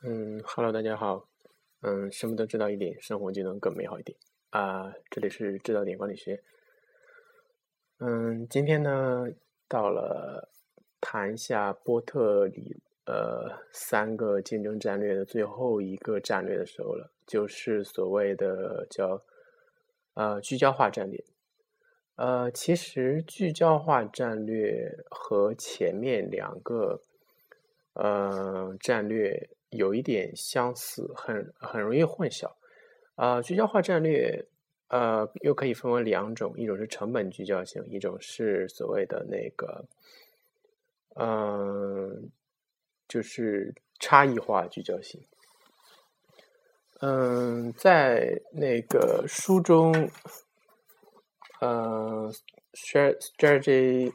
嗯，Hello，大家好。嗯，什么都知道一点，生活就能更美好一点啊！这里是知道点管理学。嗯，今天呢，到了谈一下波特里呃三个竞争战略的最后一个战略的时候了，就是所谓的叫呃聚焦化战略。呃，其实聚焦化战略和前面两个呃战略。有一点相似，很很容易混淆。啊，聚焦化战略，呃，又可以分为两种，一种是成本聚焦型，一种是所谓的那个，嗯，就是差异化聚焦型。嗯，在那个书中，呃，strategy，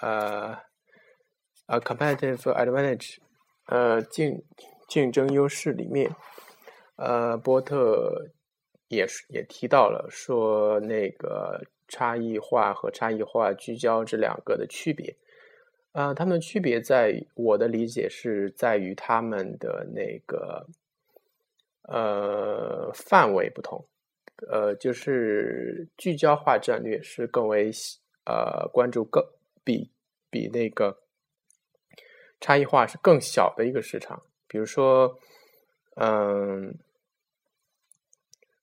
呃，a competitive advantage。呃，竞竞争优势里面，呃，波特也是也提到了说那个差异化和差异化聚焦这两个的区别，啊，它们区别在我的理解是在于他们的那个呃范围不同，呃，就是聚焦化战略是更为呃关注更比比那个。差异化是更小的一个市场，比如说，嗯，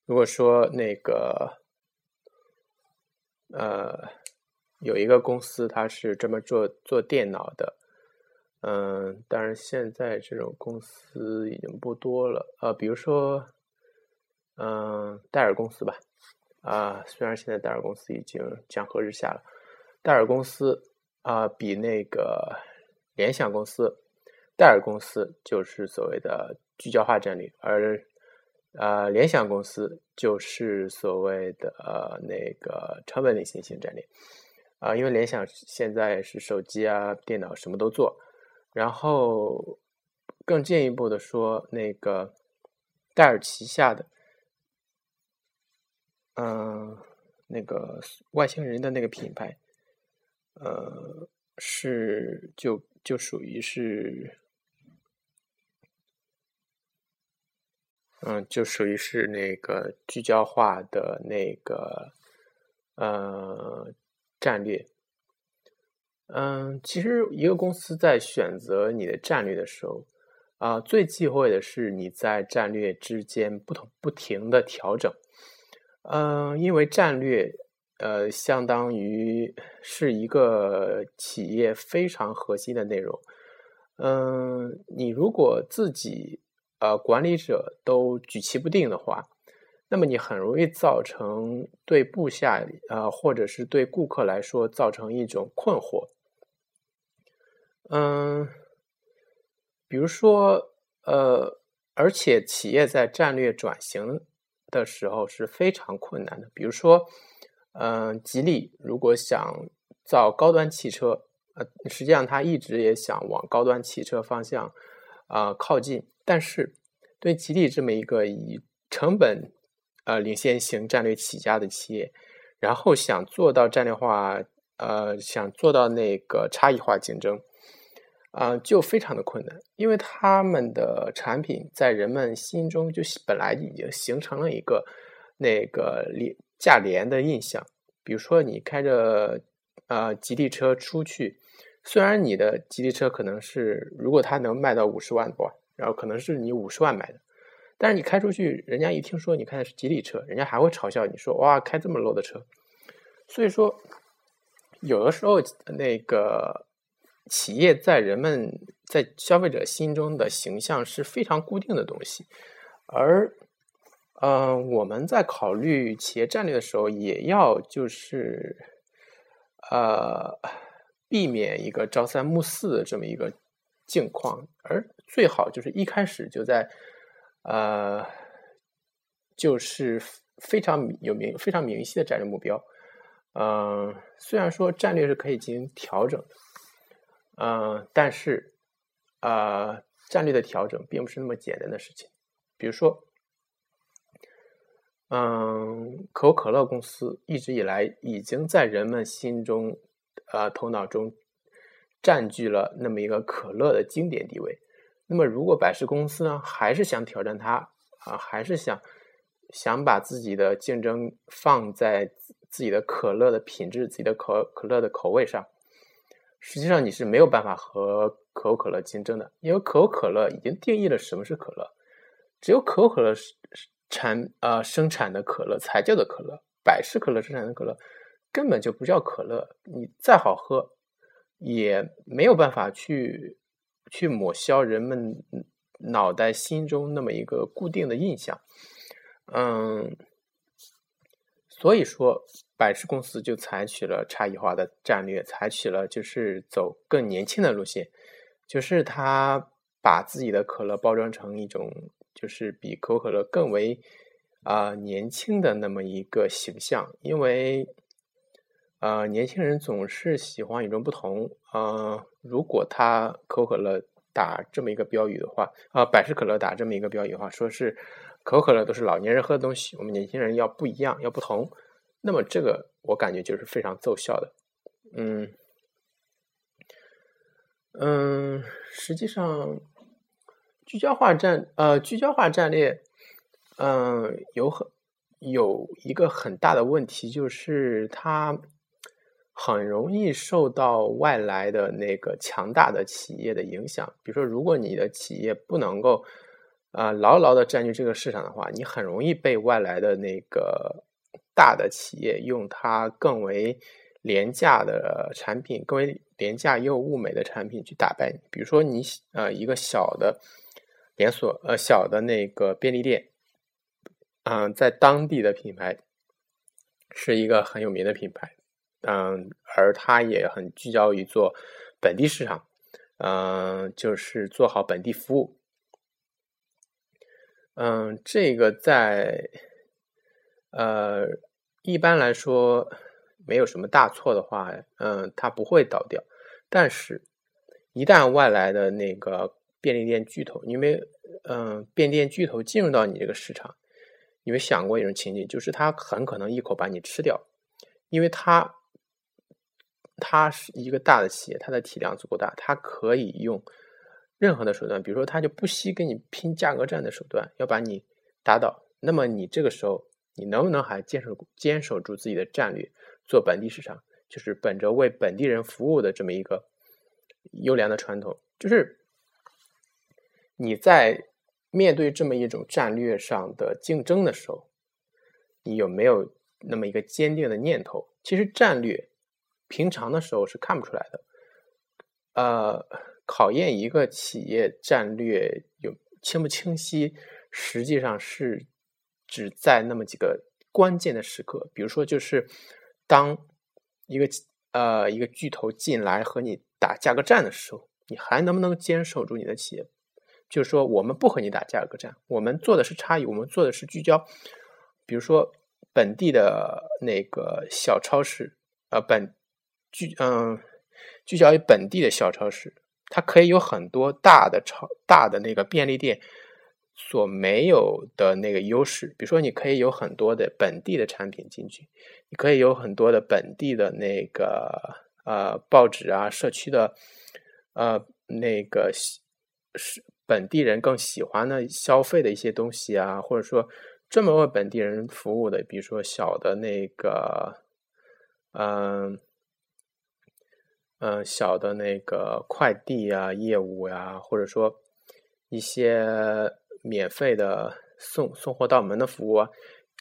如果说那个，呃，有一个公司它是这么做做电脑的，嗯，当然现在这种公司已经不多了，呃，比如说，嗯，戴尔公司吧，啊，虽然现在戴尔公司已经江河日下了，戴尔公司啊，比那个。联想公司、戴尔公司就是所谓的聚焦化战略，而呃，联想公司就是所谓的呃那个成本领先型战略啊，因为联想现在是手机啊、电脑什么都做，然后更进一步的说，那个戴尔旗下的嗯那个外星人的那个品牌，呃。是，就就属于是，嗯，就属于是那个聚焦化的那个呃战略。嗯，其实一个公司在选择你的战略的时候，啊，最忌讳的是你在战略之间不同不停的调整。嗯，因为战略。呃，相当于是一个企业非常核心的内容。嗯，你如果自己呃管理者都举棋不定的话，那么你很容易造成对部下啊，或者是对顾客来说造成一种困惑。嗯，比如说呃，而且企业在战略转型的时候是非常困难的，比如说。嗯，吉利如果想造高端汽车，呃，实际上他一直也想往高端汽车方向啊靠近。但是，对吉利这么一个以成本呃领先型战略起家的企业，然后想做到战略化，呃，想做到那个差异化竞争，啊，就非常的困难，因为他们的产品在人们心中就本来已经形成了一个那个联。价廉的印象，比如说你开着啊吉利车出去，虽然你的吉利车可能是如果它能卖到五十万多，然后可能是你五十万买的，但是你开出去，人家一听说你开的是吉利车，人家还会嘲笑你说哇开这么 low 的车。所以说，有的时候那个企业在人们在消费者心中的形象是非常固定的东西，而。嗯，我们在考虑企业战略的时候，也要就是呃避免一个朝三暮四的这么一个境况，而最好就是一开始就在呃就是非常有明非常明晰的战略目标。嗯，虽然说战略是可以进行调整，嗯，但是啊战略的调整并不是那么简单的事情，比如说。嗯，可口可乐公司一直以来已经在人们心中，呃，头脑中占据了那么一个可乐的经典地位。那么，如果百事公司呢，还是想挑战它啊，还是想想把自己的竞争放在自己的可乐的品质、自己的可可乐的口味上，实际上你是没有办法和可口可乐竞争的，因为可口可乐已经定义了什么是可乐，只有可口可乐是是产啊生产的可乐才叫做可乐，百事可乐生产的可乐根本就不叫可乐，你再好喝也没有办法去。去抹消人们脑袋心中那么一个固定的印象，嗯，所以说百事公司就采取了差异化的战略，采取了就是走更年轻的路线，就是他把自己的可乐包装成一种就是比可口可乐更为啊年轻的那么一个形象，因为。呃，年轻人总是喜欢与众不同。呃，如果他可口可乐打这么一个标语的话，啊，百事可乐打这么一个标语的话，说是可口可乐都是老年人喝的东西，我们年轻人要不一样，要不同。那么这个我感觉就是非常奏效的。嗯嗯，实际上聚焦化战呃聚焦化战略，嗯，有很有一个很大的问题就是它。很容易受到外来的那个强大的企业的影响。比如说，如果你的企业不能够啊牢牢的占据这个市场的话，你很容易被外来的那个大的企业用它更为廉价的产品、更为廉价又物美的产品去打败你。比如说，你呃一个小的连锁呃小的那个便利店，嗯，在当地的品牌是一个很有名的品牌。嗯，而它也很聚焦于做本地市场，嗯，就是做好本地服务。嗯，这个在呃一般来说没有什么大错的话，嗯，它不会倒掉。但是，一旦外来的那个便利店巨头，因为嗯，便利店巨头进入到你这个市场，你没想过一种情景，就是他很可能一口把你吃掉，因为他。它是一个大的企业，它的体量足够大，它可以用任何的手段，比如说，它就不惜跟你拼价格战的手段，要把你打倒。那么，你这个时候，你能不能还坚守坚守住自己的战略，做本地市场，就是本着为本地人服务的这么一个优良的传统？就是你在面对这么一种战略上的竞争的时候，你有没有那么一个坚定的念头？其实战略。平常的时候是看不出来的，呃，考验一个企业战略有清不清晰，实际上是只在那么几个关键的时刻，比如说，就是当一个呃一个巨头进来和你打价格战的时候，你还能不能坚守住你的企业？就是说，我们不和你打价格战，我们做的是差异，我们做的是聚焦，比如说本地的那个小超市，呃，本。聚嗯，聚焦于本地的小超市，它可以有很多大的超大的那个便利店所没有的那个优势。比如说，你可以有很多的本地的产品进去，你可以有很多的本地的那个呃报纸啊，社区的呃那个是本地人更喜欢的消费的一些东西啊，或者说专门为本地人服务的，比如说小的那个嗯。嗯，小的那个快递啊业务呀，或者说一些免费的送送货到门的服务啊，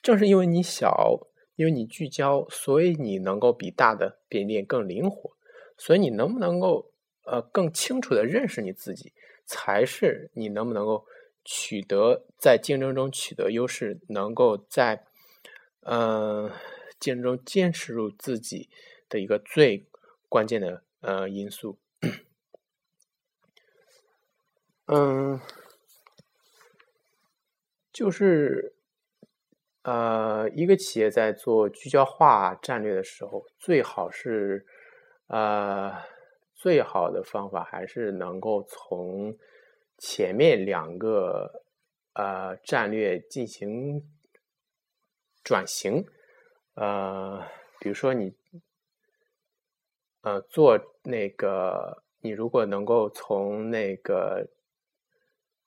正是因为你小，因为你聚焦，所以你能够比大的便利店更灵活。所以你能不能够呃更清楚的认识你自己，才是你能不能够取得在竞争中取得优势，能够在嗯竞争中坚持住自己的一个最关键的。呃，因素，嗯，就是呃，一个企业在做聚焦化战略的时候，最好是呃，最好的方法还是能够从前面两个呃战略进行转型，呃，比如说你。呃，做那个，你如果能够从那个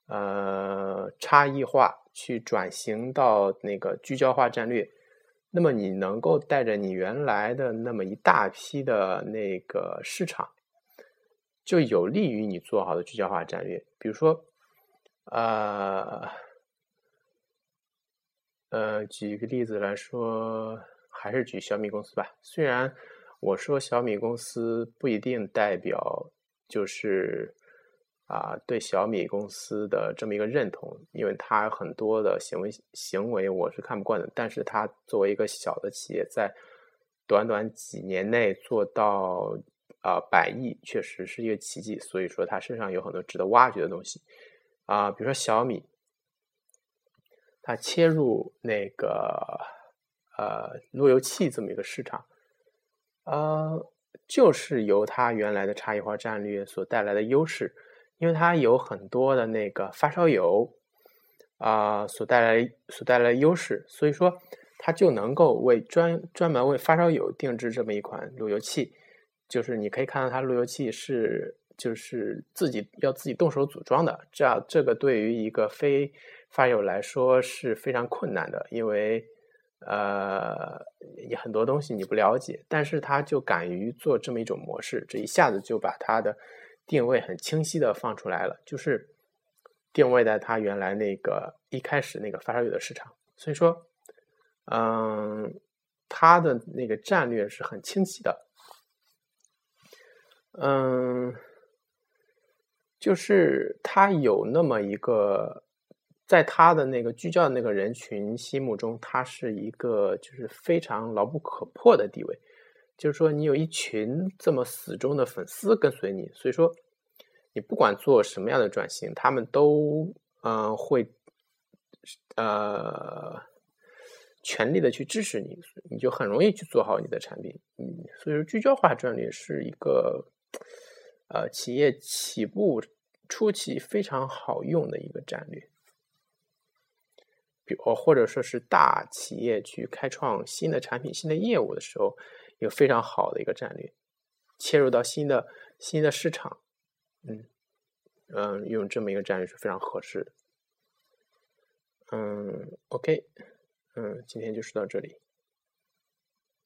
呃差异化去转型到那个聚焦化战略，那么你能够带着你原来的那么一大批的那个市场，就有利于你做好的聚焦化战略。比如说，呃呃，举一个例子来说，还是举小米公司吧。虽然我说小米公司不一定代表就是。啊，对小米公司的这么一个认同，因为它很多的行为行为我是看不惯的。但是它作为一个小的企业，在短短几年内做到啊百亿，确实是一个奇迹。所以说，它身上有很多值得挖掘的东西啊，比如说小米，它切入那个呃路由器这么一个市场，呃，就是由它原来的差异化战略所带来的优势。因为它有很多的那个发烧友啊，所带来所带来的优势，所以说它就能够为专专门为发烧友定制这么一款路由器。就是你可以看到，它路由器是就是自己要自己动手组装的，这样这个对于一个非发友来说是非常困难的，因为呃你很多东西你不了解，但是他就敢于做这么一种模式，这一下子就把它的。定位很清晰的放出来了，就是定位在它原来那个一开始那个发烧友的市场，所以说，嗯，它的那个战略是很清晰的，嗯，就是他有那么一个，在他的那个聚焦的那个人群心目中，他是一个就是非常牢不可破的地位。就是说，你有一群这么死忠的粉丝跟随你，所以说，你不管做什么样的转型，他们都嗯会呃全力的去支持你，你就很容易去做好你的产品。嗯，所以说聚焦化战略是一个呃企业起步初期非常好用的一个战略，比如或者说是大企业去开创新的产品、新的业务的时候。一个非常好的一个战略，切入到新的新的市场，嗯嗯，用这么一个战略是非常合适的。嗯，OK，嗯，今天就说到这里。